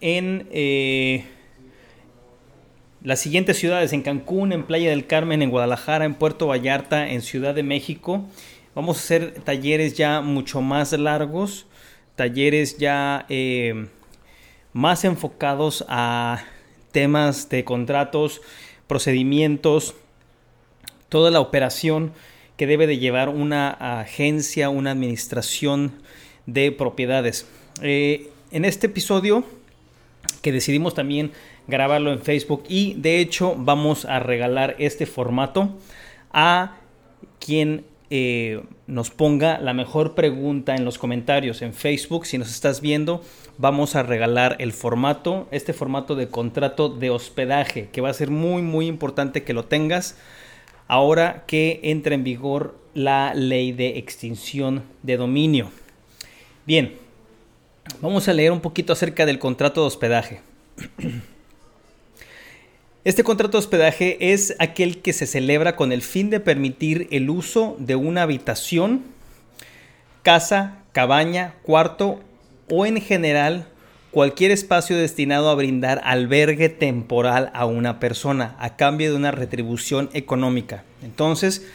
en eh, las siguientes ciudades, en Cancún, en Playa del Carmen, en Guadalajara, en Puerto Vallarta, en Ciudad de México. Vamos a hacer talleres ya mucho más largos, talleres ya eh, más enfocados a temas de contratos, procedimientos, toda la operación que debe de llevar una agencia, una administración de propiedades. Eh, en este episodio que decidimos también grabarlo en Facebook y de hecho vamos a regalar este formato a quien eh, nos ponga la mejor pregunta en los comentarios en Facebook. Si nos estás viendo, vamos a regalar el formato, este formato de contrato de hospedaje, que va a ser muy, muy importante que lo tengas ahora que entra en vigor la ley de extinción de dominio. Bien, vamos a leer un poquito acerca del contrato de hospedaje. Este contrato de hospedaje es aquel que se celebra con el fin de permitir el uso de una habitación, casa, cabaña, cuarto o en general cualquier espacio destinado a brindar albergue temporal a una persona a cambio de una retribución económica. Entonces,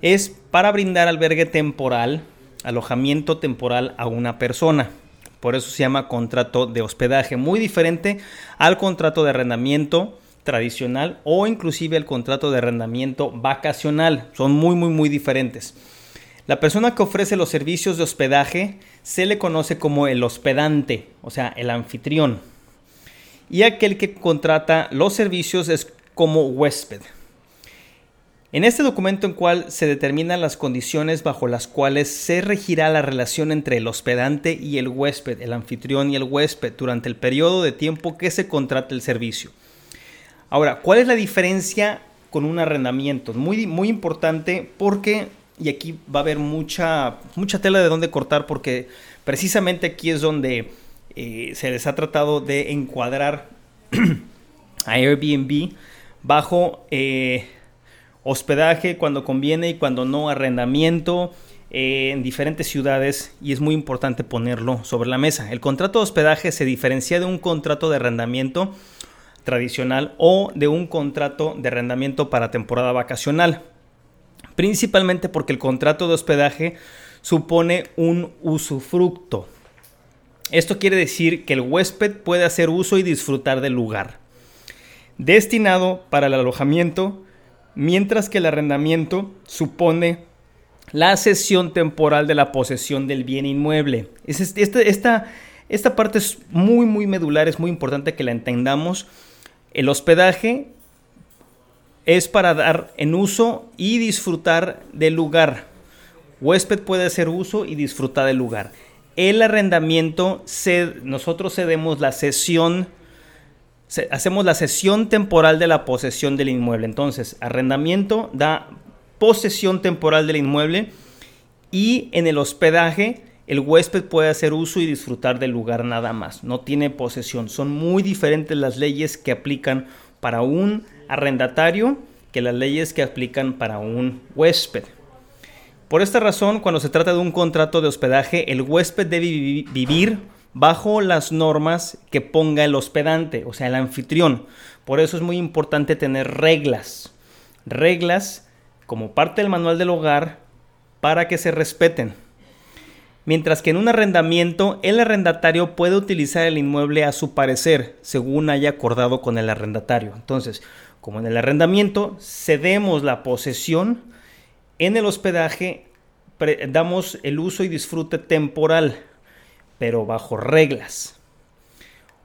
es para brindar albergue temporal, alojamiento temporal a una persona. Por eso se llama contrato de hospedaje, muy diferente al contrato de arrendamiento tradicional o inclusive el contrato de arrendamiento vacacional. Son muy, muy, muy diferentes. La persona que ofrece los servicios de hospedaje se le conoce como el hospedante, o sea, el anfitrión. Y aquel que contrata los servicios es como huésped. En este documento en cual se determinan las condiciones bajo las cuales se regirá la relación entre el hospedante y el huésped, el anfitrión y el huésped durante el periodo de tiempo que se contrata el servicio. Ahora, ¿cuál es la diferencia con un arrendamiento? Muy, muy importante porque, y aquí va a haber mucha, mucha tela de dónde cortar porque precisamente aquí es donde eh, se les ha tratado de encuadrar a Airbnb bajo eh, hospedaje cuando conviene y cuando no, arrendamiento eh, en diferentes ciudades y es muy importante ponerlo sobre la mesa. El contrato de hospedaje se diferencia de un contrato de arrendamiento tradicional o de un contrato de arrendamiento para temporada vacacional. Principalmente porque el contrato de hospedaje supone un usufructo. Esto quiere decir que el huésped puede hacer uso y disfrutar del lugar, destinado para el alojamiento, mientras que el arrendamiento supone la cesión temporal de la posesión del bien inmueble. Es este- esta, esta, parte es muy, muy medular, es muy importante que la entendamos. El hospedaje es para dar en uso y disfrutar del lugar. Huésped puede hacer uso y disfrutar del lugar. El arrendamiento, nosotros cedemos la cesión, hacemos la cesión temporal de la posesión del inmueble. Entonces, arrendamiento da posesión temporal del inmueble y en el hospedaje el huésped puede hacer uso y disfrutar del lugar nada más. No tiene posesión. Son muy diferentes las leyes que aplican para un arrendatario que las leyes que aplican para un huésped. Por esta razón, cuando se trata de un contrato de hospedaje, el huésped debe vivi- vivir bajo las normas que ponga el hospedante, o sea, el anfitrión. Por eso es muy importante tener reglas. Reglas como parte del manual del hogar para que se respeten. Mientras que en un arrendamiento, el arrendatario puede utilizar el inmueble a su parecer, según haya acordado con el arrendatario. Entonces, como en el arrendamiento, cedemos la posesión, en el hospedaje damos el uso y disfrute temporal, pero bajo reglas.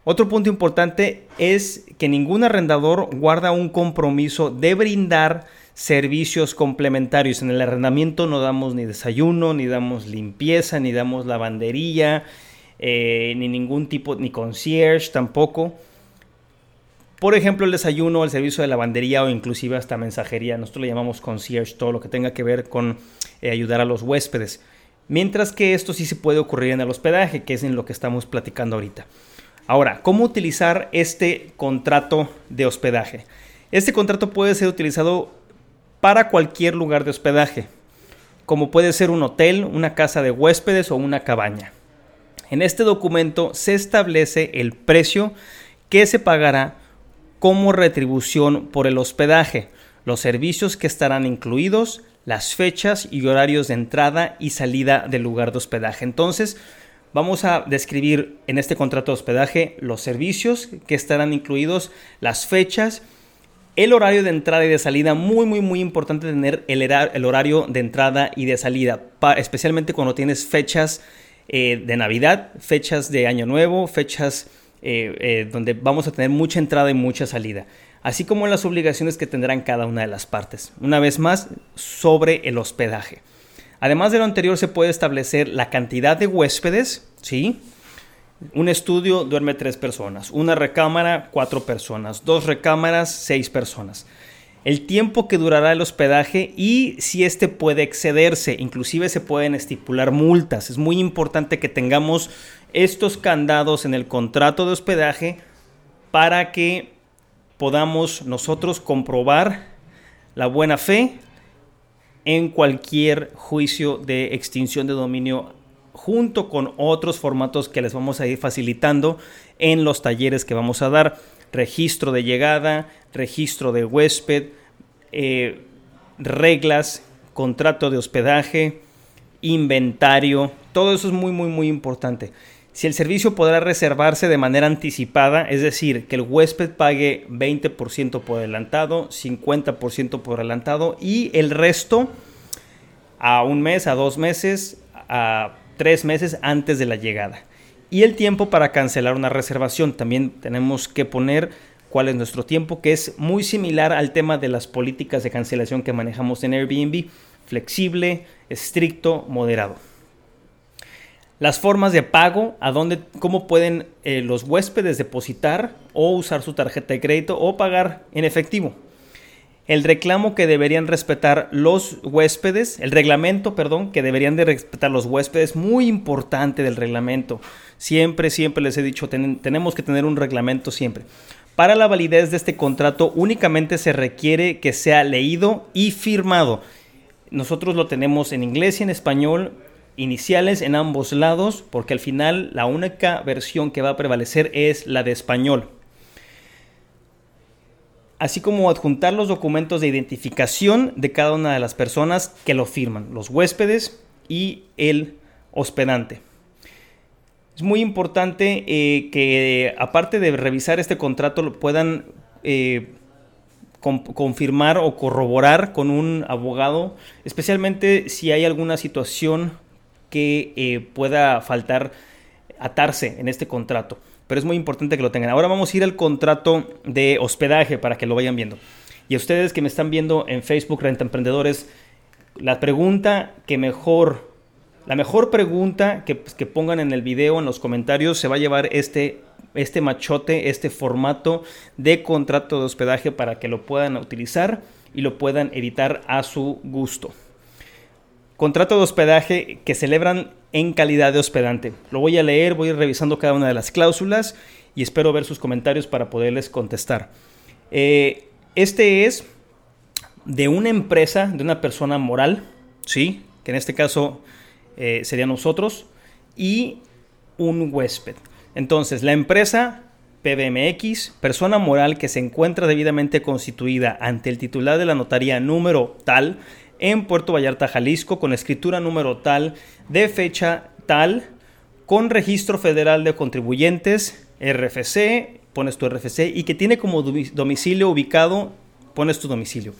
Otro punto importante es que ningún arrendador guarda un compromiso de brindar servicios complementarios. En el arrendamiento no damos ni desayuno, ni damos limpieza, ni damos lavandería, eh, ni ningún tipo, ni concierge tampoco. Por ejemplo, el desayuno, el servicio de lavandería o inclusive hasta mensajería. Nosotros le llamamos concierge, todo lo que tenga que ver con eh, ayudar a los huéspedes. Mientras que esto sí se puede ocurrir en el hospedaje, que es en lo que estamos platicando ahorita. Ahora, ¿cómo utilizar este contrato de hospedaje? Este contrato puede ser utilizado para cualquier lugar de hospedaje, como puede ser un hotel, una casa de huéspedes o una cabaña. En este documento se establece el precio que se pagará como retribución por el hospedaje, los servicios que estarán incluidos, las fechas y horarios de entrada y salida del lugar de hospedaje. Entonces, vamos a describir en este contrato de hospedaje los servicios que estarán incluidos, las fechas, el horario de entrada y de salida. Muy, muy, muy importante tener el, horario de entrada y de salida, especialmente cuando tienes fechas eh, de Navidad, fechas de Año Nuevo, fechas eh, eh, donde vamos a tener mucha entrada y mucha salida, así como las obligaciones que tendrán cada una de las partes. Una vez más, sobre el hospedaje. Además de lo anterior, se puede establecer la cantidad de huéspedes, ¿sí? Un estudio duerme tres personas, una recámara cuatro personas, dos recámaras seis personas. El tiempo que durará el hospedaje y si éste puede excederse, inclusive se pueden estipular multas. Es muy importante que tengamos estos candados en el contrato de hospedaje para que podamos nosotros comprobar la buena fe en cualquier juicio de extinción de dominio junto con otros formatos que les vamos a ir facilitando en los talleres que vamos a dar. Registro de llegada, registro de huésped, eh, reglas, contrato de hospedaje, inventario, todo eso es muy, muy, muy importante. Si el servicio podrá reservarse de manera anticipada, es decir, que el huésped pague 20% por adelantado, 50% por adelantado y el resto a un mes, a dos meses, a tres meses antes de la llegada. Y el tiempo para cancelar una reservación. También tenemos que poner cuál es nuestro tiempo, que es muy similar al tema de las políticas de cancelación que manejamos en Airbnb. Flexible, estricto, moderado. Las formas de pago, a dónde, cómo pueden eh, los huéspedes depositar o usar su tarjeta de crédito o pagar en efectivo. El reclamo que deberían respetar los huéspedes, el reglamento, perdón, que deberían de respetar los huéspedes, muy importante del reglamento. Siempre, siempre les he dicho, tenemos que tener un reglamento siempre. Para la validez de este contrato únicamente se requiere que sea leído y firmado. Nosotros lo tenemos en inglés y en español iniciales en ambos lados, porque al final la única versión que va a prevalecer es la de español. Así como adjuntar los documentos de identificación de cada una de las personas que lo firman, los huéspedes y el hospedante. Es muy importante eh, que aparte de revisar este contrato lo puedan eh, confirmar o corroborar con un abogado, especialmente si hay alguna situación que eh, pueda faltar atarse en este contrato. Pero es muy importante que lo tengan. Ahora vamos a ir al contrato de hospedaje para que lo vayan viendo. Y a ustedes que me están viendo en Facebook Renta Emprendedores, la pregunta que mejor, la mejor pregunta que, pues, que pongan en el video, en los comentarios, se va a llevar este, este machote, este formato de contrato de hospedaje para que lo puedan utilizar y lo puedan editar a su gusto. Contrato de hospedaje que celebran en calidad de hospedante. Lo voy a leer, voy a ir revisando cada una de las cláusulas y espero ver sus comentarios para poderles contestar. Eh, este es de una empresa, de una persona moral, ¿sí? Que en este caso eh, sería nosotros, y un huésped. Entonces, la empresa PBMX, persona moral que se encuentra debidamente constituida ante el titular de la notaría número tal, en Puerto Vallarta, Jalisco, con escritura número tal, de fecha tal, con registro federal de contribuyentes, RFC, pones tu RFC, y que tiene como domicilio ubicado, pones tu domicilio.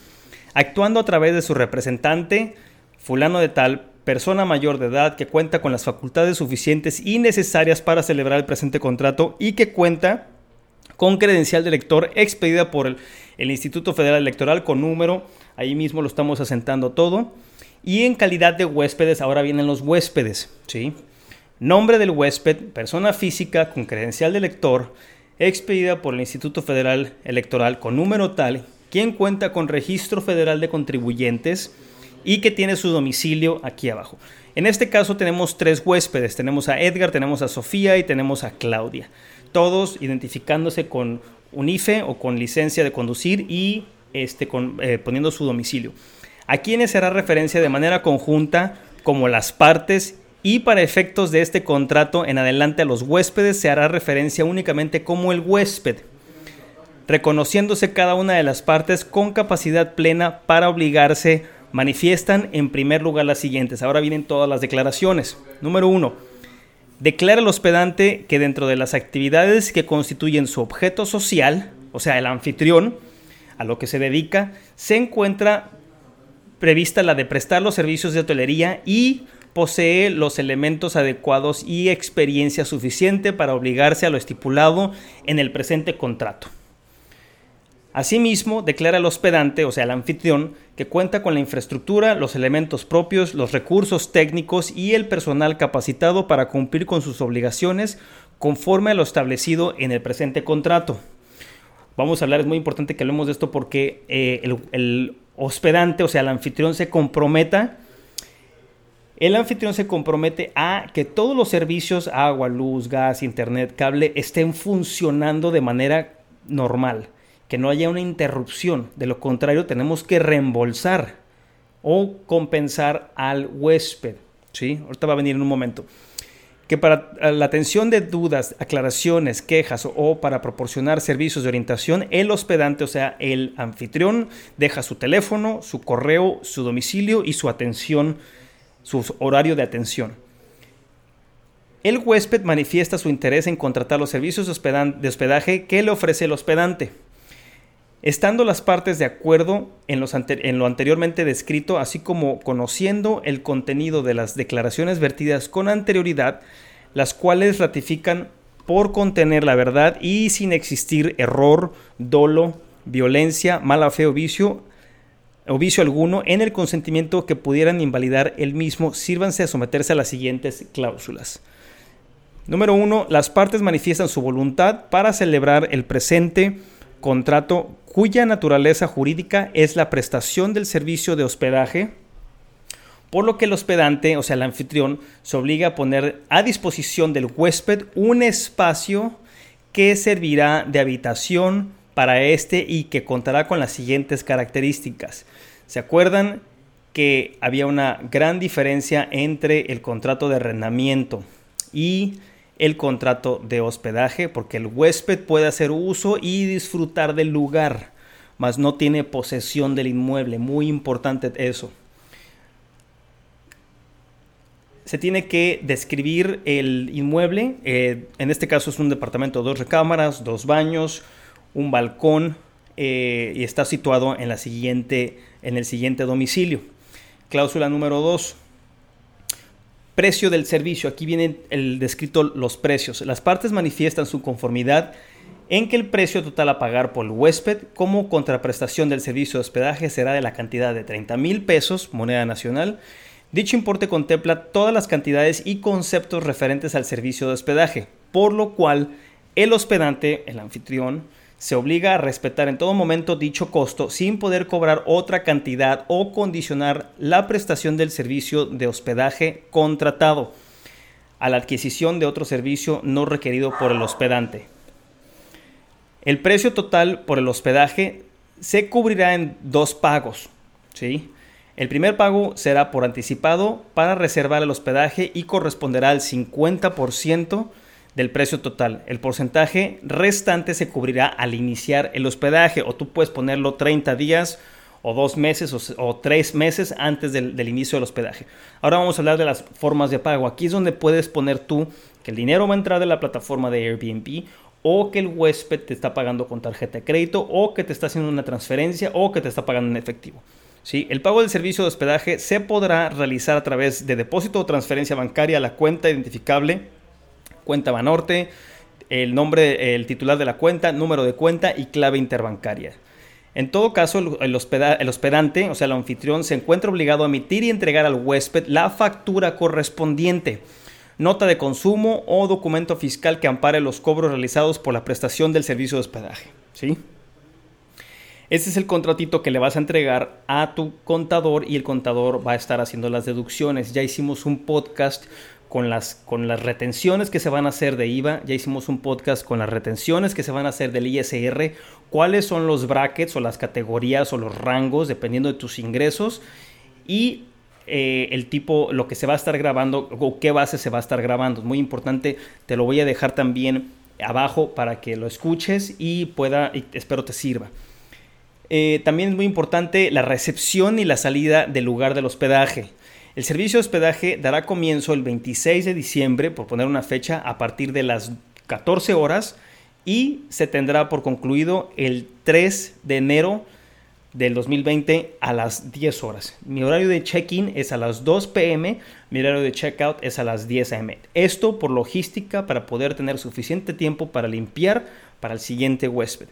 Actuando a través de su representante, fulano de tal, persona mayor de edad que cuenta con las facultades suficientes y necesarias para celebrar el presente contrato y que cuenta con credencial de elector expedida por el, el Instituto Federal Electoral con número Ahí mismo lo estamos asentando todo. Y en calidad de huéspedes, ahora vienen los huéspedes, ¿sí? Nombre del huésped, persona física con credencial de elector, expedida por el Instituto Federal Electoral con número tal, quien cuenta con registro federal de contribuyentes y que tiene su domicilio aquí abajo. En este caso tenemos tres huéspedes, tenemos a Edgar, tenemos a Sofía y tenemos a Claudia, todos identificándose con un IFE o con licencia de conducir y este, eh, poniendo su domicilio. A quienes será referencia de manera conjunta como las partes y para efectos de este contrato en adelante a los huéspedes se hará referencia únicamente como el huésped, reconociéndose cada una de las partes con capacidad plena para obligarse, manifiestan en primer lugar las siguientes. Ahora vienen todas las declaraciones. Número uno, declara el hospedante que dentro de las actividades que constituyen su objeto social, o sea, el anfitrión, a lo que se dedica, se encuentra prevista la de prestar los servicios de hotelería y posee los elementos adecuados y experiencia suficiente para obligarse a lo estipulado en el presente contrato. Asimismo, declara el hospedante, o sea, el anfitrión, que cuenta con la infraestructura, los elementos propios, los recursos técnicos y el personal capacitado para cumplir con sus obligaciones conforme a lo establecido en el presente contrato. Vamos a hablar, es muy importante que hablemos de esto porque eh, el, el hospedante, o sea, el anfitrión se comprometa el anfitrión se compromete a que todos los servicios, agua, luz, gas, internet, cable, estén funcionando de manera normal, que no haya una interrupción. De lo contrario, tenemos que reembolsar o compensar al huésped. ¿sí? Ahorita va a venir en un momento. Que para la atención de dudas, aclaraciones, quejas o para proporcionar servicios de orientación, el hospedante, o sea, el anfitrión, deja su teléfono, su correo, su domicilio y su atención su horario de atención. El huésped manifiesta su interés en contratar los servicios de hospedaje que le ofrece el hospedante. Estando las partes de acuerdo en, lo anteriormente descrito, así como conociendo el contenido de las declaraciones vertidas con anterioridad, las cuales ratifican por contener la verdad y sin existir error, dolo, violencia, mala fe o vicio, o vicio alguno en el consentimiento que pudieran invalidar el mismo, sírvanse a someterse a las siguientes cláusulas. Número uno, las partes manifiestan su voluntad para celebrar el presente contrato cuya naturaleza jurídica es la prestación del servicio de hospedaje, por lo que el hospedante, o sea, el anfitrión, se obliga a poner a disposición del huésped un espacio que servirá de habitación para este y que contará con las siguientes características. ¿Se acuerdan que había una gran diferencia entre el contrato de arrendamiento y el contrato de hospedaje? Porque el huésped puede hacer uso y disfrutar del lugar, mas no tiene posesión del inmueble. Muy importante eso. se tiene que describir el inmueble. Eh, en este caso es un departamento, dos recámaras, dos baños, un balcón, eh, y está situado en, la siguiente, en el siguiente domicilio. Cláusula número 2. Precio del servicio. Aquí viene el descrito los precios. Las partes manifiestan su conformidad en que el precio total a pagar por el huésped como contraprestación del servicio de hospedaje será de la cantidad de 30 mil pesos, moneda nacional. Dicho importe contempla todas las cantidades y conceptos referentes al servicio de hospedaje, por lo cual el hospedante, el anfitrión, se obliga a respetar en todo momento dicho costo sin poder cobrar otra cantidad o condicionar la prestación del servicio de hospedaje contratado a la adquisición de otro servicio no requerido por el hospedante. El precio total por el hospedaje se cubrirá en dos pagos. ¿sí? El primer pago será por anticipado para reservar el hospedaje y corresponderá al 50% del precio total. El porcentaje restante se cubrirá al iniciar el hospedaje o tú puedes ponerlo 30 días o dos meses o, tres meses antes del, inicio del hospedaje. Ahora vamos a hablar de las formas de pago. Aquí es donde puedes poner tú que el dinero va a entrar de la plataforma de Airbnb o que el huésped te está pagando con tarjeta de crédito o que te está haciendo una transferencia o que te está pagando en efectivo. ¿Sí? El pago del servicio de hospedaje se podrá realizar a través de depósito o transferencia bancaria a la cuenta identificable cuenta Banorte, el nombre, el titular de la cuenta, número de cuenta y clave interbancaria. En todo caso, el, hospedante, o sea, el anfitrión, se encuentra obligado a emitir y entregar al huésped la factura correspondiente. nota de consumo o documento fiscal que ampare los cobros realizados por la prestación del servicio de hospedaje. ¿sí? Este es el contratito que le vas a entregar a tu contador y el contador va a estar haciendo las deducciones. Ya hicimos un podcast con las, con las retenciones que se van a hacer de IVA, ya hicimos un podcast con las retenciones que se van a hacer del ISR, cuáles son los brackets o las categorías o los rangos dependiendo de tus ingresos y eh, el tipo, lo que se va a estar grabando o qué base se va a estar grabando. Muy importante, te lo voy a dejar también abajo para que lo escuches y pueda, y espero te sirva. Eh, también es muy importante la recepción y la salida del lugar del hospedaje. El servicio de hospedaje dará comienzo el 26 de diciembre, por poner una fecha, a partir de las 14 horas y se tendrá por concluido el 3 de enero del 2020 a las 10 horas. Mi horario de check-in es a las 2 pm, mi horario de check-out es a las 10 am. Esto por logística para poder tener suficiente tiempo para limpiar para el siguiente huésped.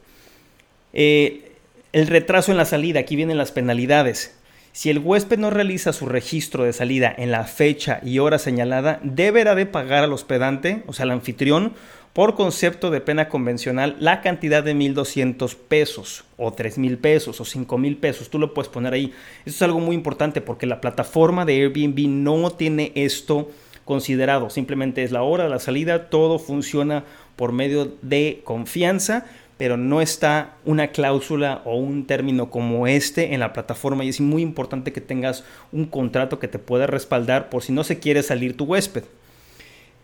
Eh, el retraso en la salida, aquí vienen las penalidades. Si el huésped no realiza su registro de salida en la fecha y hora señalada, deberá de pagar al hospedante, o sea, al anfitrión, por concepto de pena convencional, la cantidad de 1.200 pesos, o 3.000 pesos, o 5.000 pesos. Tú lo puedes poner ahí. Esto es algo muy importante porque la plataforma de Airbnb no tiene esto considerado. Simplemente es la hora la salida, todo funciona por medio de confianza pero no está una cláusula o un término como este en la plataforma y es muy importante que tengas un contrato que te pueda respaldar por si no se quiere salir tu huésped.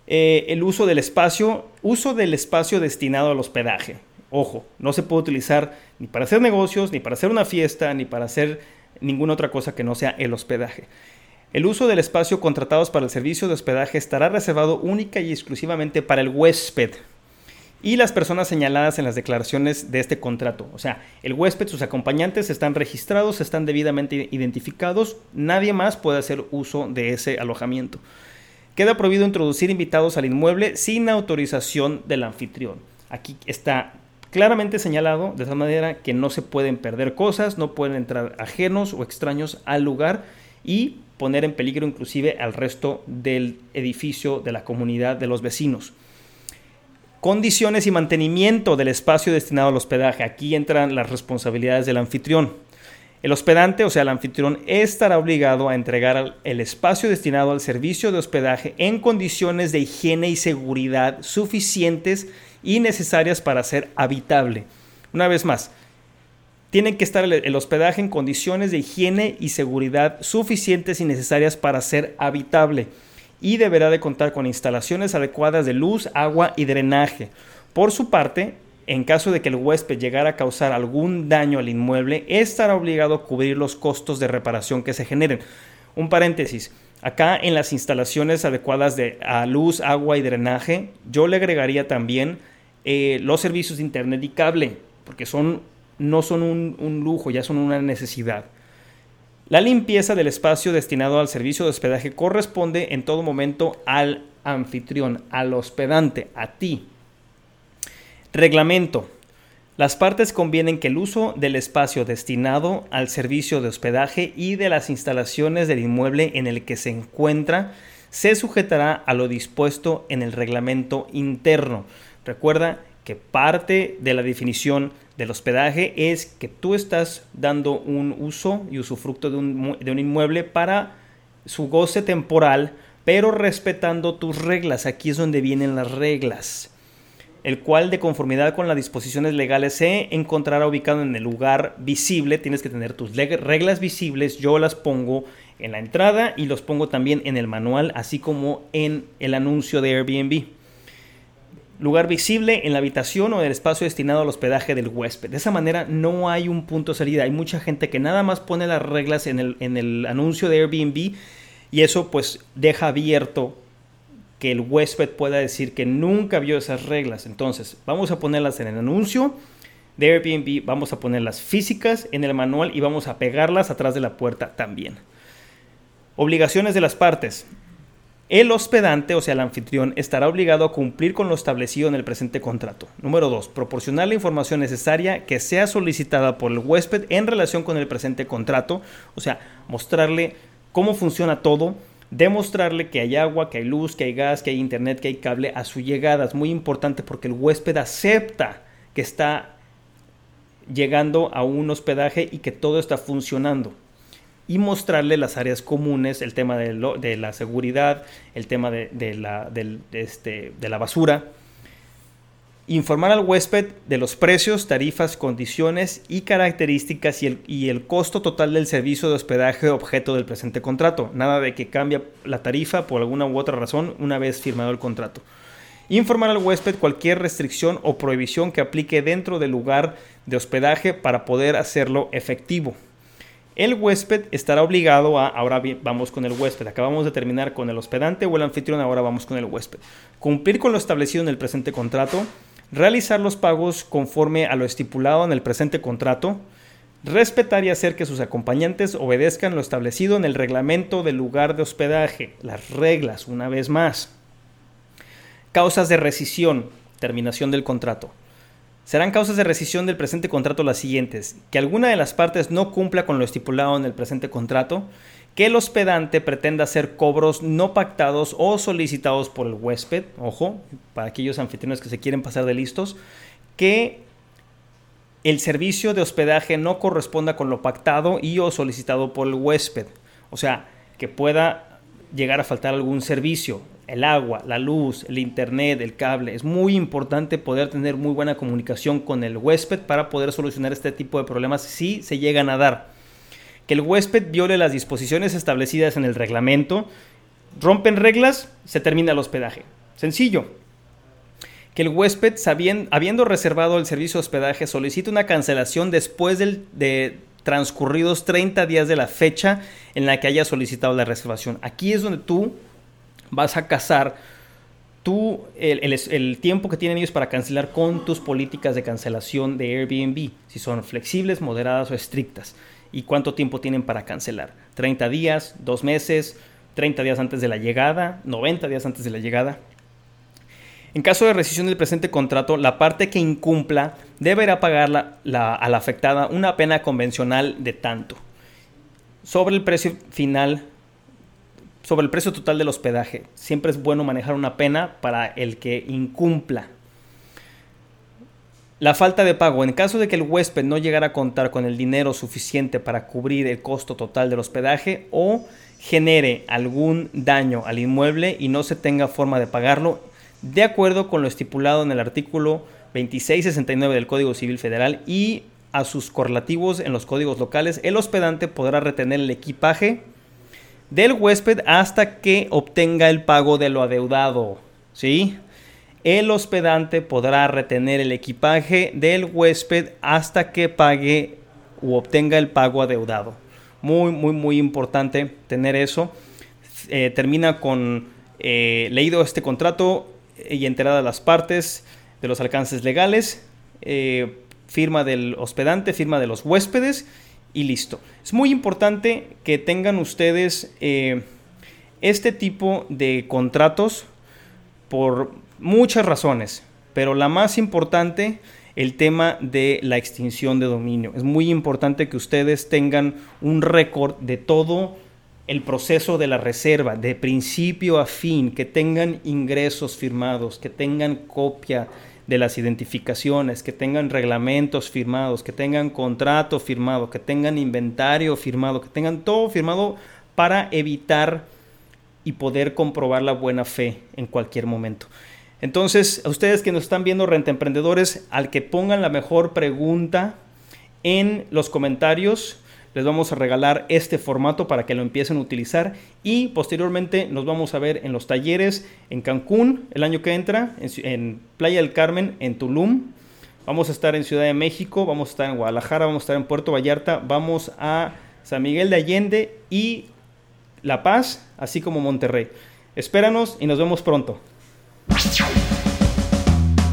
Eh, el uso del espacio, uso del espacio destinado al hospedaje. Ojo, no se puede utilizar ni para hacer negocios, ni para hacer una fiesta, ni para hacer ninguna otra cosa que no sea el hospedaje. El uso del espacio contratados para el servicio de hospedaje estará reservado única y exclusivamente para el huésped, y las personas señaladas en las declaraciones de este contrato. O sea, el huésped, sus acompañantes están registrados, están debidamente identificados, nadie más puede hacer uso de ese alojamiento. Queda prohibido introducir invitados al inmueble sin autorización del anfitrión. Aquí está claramente señalado de esa manera que no se pueden perder cosas, no pueden entrar ajenos o extraños al lugar y poner en peligro inclusive al resto del edificio, de la comunidad, de los vecinos. Condiciones y mantenimiento del espacio destinado al hospedaje. Aquí entran las responsabilidades del anfitrión. El hospedante, o sea, el anfitrión, estará obligado a entregar el espacio destinado al servicio de hospedaje en condiciones de higiene y seguridad suficientes y necesarias para ser habitable. Una vez más, tiene que estar el hospedaje en condiciones de higiene y seguridad suficientes y necesarias para ser habitable y deberá de contar con instalaciones adecuadas de luz, agua y drenaje. Por su parte, en caso de que el huésped llegara a causar algún daño al inmueble, estará obligado a cubrir los costos de reparación que se generen. Un paréntesis. Acá en las instalaciones adecuadas de luz, agua y drenaje, yo le agregaría también eh, los servicios de internet y cable, porque son, no son un lujo, ya son una necesidad. La limpieza del espacio destinado al servicio de hospedaje corresponde en todo momento al anfitrión, al hospedante, a ti. Reglamento. Las partes convienen que el uso del espacio destinado al servicio de hospedaje y de las instalaciones del inmueble en el que se encuentra se sujetará a lo dispuesto en el reglamento interno. Recuerda que parte de la definición del hospedaje es que tú estás dando un uso y usufructo de un, de un inmueble para su goce temporal, pero respetando tus reglas. Aquí es donde vienen las reglas. El cual, de conformidad con las disposiciones legales, se encontrará ubicado en el lugar visible. Tienes que tener tus reglas visibles. Yo las pongo en la entrada y los pongo también en el manual, así como en el anuncio de Airbnb lugar visible en la habitación o en el espacio destinado al hospedaje del huésped. De esa manera no hay un punto de salida. Hay mucha gente que nada más pone las reglas en el, en el anuncio de Airbnb y eso pues deja abierto que el huésped pueda decir que nunca vio esas reglas. Entonces, vamos a ponerlas en el anuncio de Airbnb, vamos a ponerlas físicas en el manual y vamos a pegarlas atrás de la puerta también. Obligaciones de las partes. El hospedante, o sea, el anfitrión, estará obligado a cumplir con lo establecido en el presente contrato. Número 2. Proporcionar la información necesaria que sea solicitada por el huésped en relación con el presente contrato. O sea, mostrarle cómo funciona todo, demostrarle que hay agua, que hay luz, que hay gas, que hay internet, que hay cable a su llegada. Es muy importante porque el huésped acepta que está llegando a un hospedaje y que todo está funcionando. Y mostrarle las áreas comunes, el tema de, la seguridad, el tema de, la, este, de la basura, informar al huésped de los precios, tarifas, condiciones y características y el, y el, costo total del servicio de hospedaje objeto del presente contrato. Nada de que cambie la tarifa por alguna u otra razón una vez firmado el contrato. Informar al huésped cualquier restricción o prohibición que aplique dentro del lugar de hospedaje para poder hacerlo efectivo. El huésped estará obligado a, ahora vamos con el huésped, acabamos de terminar con el hospedante o el anfitrión, ahora vamos con el huésped. Cumplir con lo establecido en el presente contrato, realizar los pagos conforme a lo estipulado en el presente contrato, respetar y hacer que sus acompañantes obedezcan lo establecido en el reglamento del lugar de hospedaje, las reglas, una vez más. Causas de rescisión, terminación del contrato. Serán causas de rescisión del presente contrato las siguientes: que alguna de las partes no cumpla con lo estipulado en el presente contrato, que el hospedante pretenda hacer cobros no pactados o solicitados por el huésped, ojo, para aquellos anfitriones que se quieren pasar de listos, que el servicio de hospedaje no corresponda con lo pactado y o solicitado por el huésped. O sea, que pueda llegar a faltar algún servicio, el agua, la luz, el internet, el cable. Es muy importante poder tener muy buena comunicación con el huésped para poder solucionar este tipo de problemas si se llegan a dar que el huésped viole las disposiciones establecidas en el reglamento, rompen reglas, se termina el hospedaje. Sencillo. Que el huésped, habiendo reservado el servicio de hospedaje, solicite una cancelación después de transcurridos 30 días de la fecha en la que haya solicitado la reservación. Aquí es donde tú vas a casar tú, el, el, tiempo que tienen ellos para cancelar con tus políticas de cancelación de Airbnb, si son flexibles, moderadas o estrictas. Y cuánto tiempo tienen para cancelar. 30 días, 2 meses, 30 días antes de la llegada, 90 días antes de la llegada. En caso de rescisión del presente contrato, la parte que incumpla deberá pagar a la afectada una pena convencional de tanto. Sobre el precio final, sobre el precio total del hospedaje. Siempre es bueno manejar una pena para el que incumpla la falta de pago. En caso de que el huésped no llegara a contar con el dinero suficiente para cubrir el costo total del hospedaje o genere algún daño al inmueble y no se tenga forma de pagarlo, de acuerdo con lo estipulado en el artículo 2669 del Código Civil Federal y a sus correlativos en los códigos locales, el hospedante podrá retener el equipaje del huésped hasta que obtenga el pago de lo adeudado. ¿Sí? el hospedante podrá retener el equipaje del huésped hasta que pague u obtenga el pago adeudado. Muy, muy, muy importante tener eso. Eh, termina con eh, leído este contrato y enterada las partes de los alcances legales, eh, firma del hospedante, firma de los huéspedes y listo. Es muy importante que tengan ustedes este tipo de contratos por muchas razones, pero la más importante, el tema de la extinción de dominio. Es muy importante que ustedes tengan un récord de todo el proceso de la reserva, de principio a fin, que tengan ingresos firmados, que tengan copia de las identificaciones, que tengan reglamentos firmados, que tengan contrato firmado, que tengan inventario firmado, que tengan todo firmado para evitar y poder comprobar la buena fe en cualquier momento. Entonces, a ustedes que nos están viendo, renta emprendedores, al que pongan la mejor pregunta en los comentarios, les vamos a regalar este formato para que lo empiecen a utilizar y posteriormente nos vamos a ver en los talleres en Cancún el año que entra, en, Playa del Carmen, en Tulum. Vamos a estar en Ciudad de México, vamos a estar en Guadalajara, vamos a estar en Puerto Vallarta, vamos a San Miguel de Allende y La Paz, así como Monterrey. Espéranos y nos vemos pronto.